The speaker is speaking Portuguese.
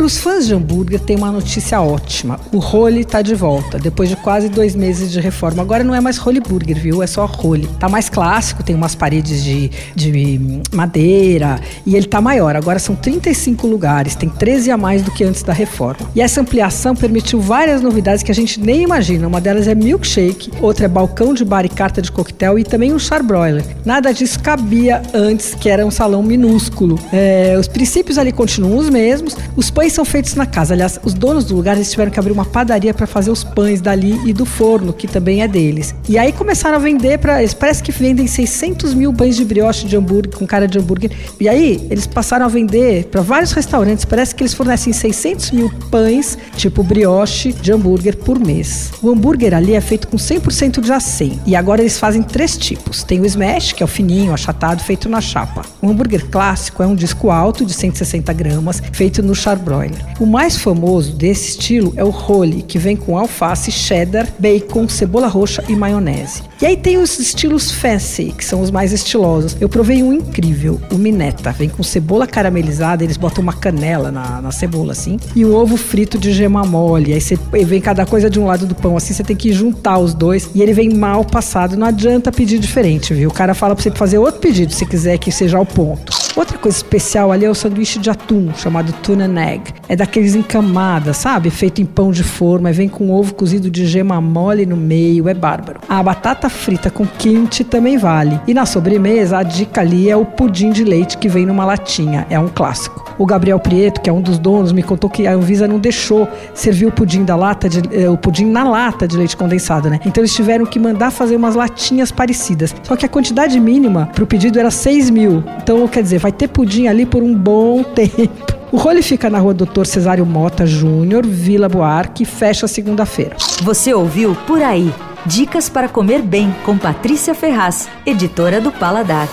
Para os fãs de hambúrguer, tem uma notícia ótima. O Role está de volta, depois de quase dois meses de reforma. Agora não é mais Role Burger, viu? É só Role. Tá mais clássico, tem umas paredes de, de madeira e ele tá maior. Agora são 35 lugares, tem 13 a mais do que antes da reforma. E essa ampliação permitiu várias novidades que a gente nem imagina. Uma delas é milkshake, outra é balcão de bar e carta de coquetel e também um charbroiler. Nada disso cabia antes, que era um salão minúsculo. É, os princípios ali continuam os mesmos. Os pães são feitos na casa. Aliás, os donos do lugar eles tiveram que abrir uma padaria para fazer os pães dali e do forno, que também é deles. E aí começaram a vender para. Parece que vendem 600 mil pães de brioche de hambúrguer, com cara de hambúrguer. E aí eles passaram a vender para vários restaurantes. Parece que eles fornecem 600 mil pães, tipo brioche, de hambúrguer por mês. O hambúrguer ali é feito com 100% de acém. E agora eles fazem três tipos: tem o smash, que é o fininho, achatado, feito na chapa. O hambúrguer clássico é um disco alto de 160 gramas, feito no charbroiler. O mais famoso desse estilo é o role, que vem com alface, cheddar, bacon, cebola roxa e maionese. E aí tem os estilos fancy, que são os mais estilosos. Eu provei um incrível, o Mineta. Vem com cebola caramelizada, eles botam uma canela na, na cebola, assim, e um ovo frito de gema mole. Aí você vem cada coisa de um lado do pão, assim, você tem que juntar os dois. E ele vem mal passado. Não adianta pedir diferente, viu? O cara fala pra você fazer outro pedido, se quiser que seja ao ponto. Outra coisa especial ali é o sanduíche de atum, chamado tuna egg. É daqueles em camada, sabe? Feito em pão de forma, vem com ovo cozido de gema mole no meio, é bárbaro. A batata frita com kimchi também vale. E na sobremesa, a dica ali é o pudim de leite que vem numa latinha, é um clássico. O Gabriel Prieto, que é um dos donos, me contou que a Anvisa não deixou servir o pudim da lata de, eh, o pudim na lata de leite condensado, né? Então eles tiveram que mandar fazer umas latinhas parecidas. Só que a quantidade mínima para o pedido era 6 mil. Então, quer dizer, vai ter pudim ali por um bom tempo. O role fica na rua Doutor Cesário Mota Júnior, Vila Buarque, fecha segunda-feira. Você ouviu Por Aí. Dicas para comer bem com Patrícia Ferraz, editora do Paladar.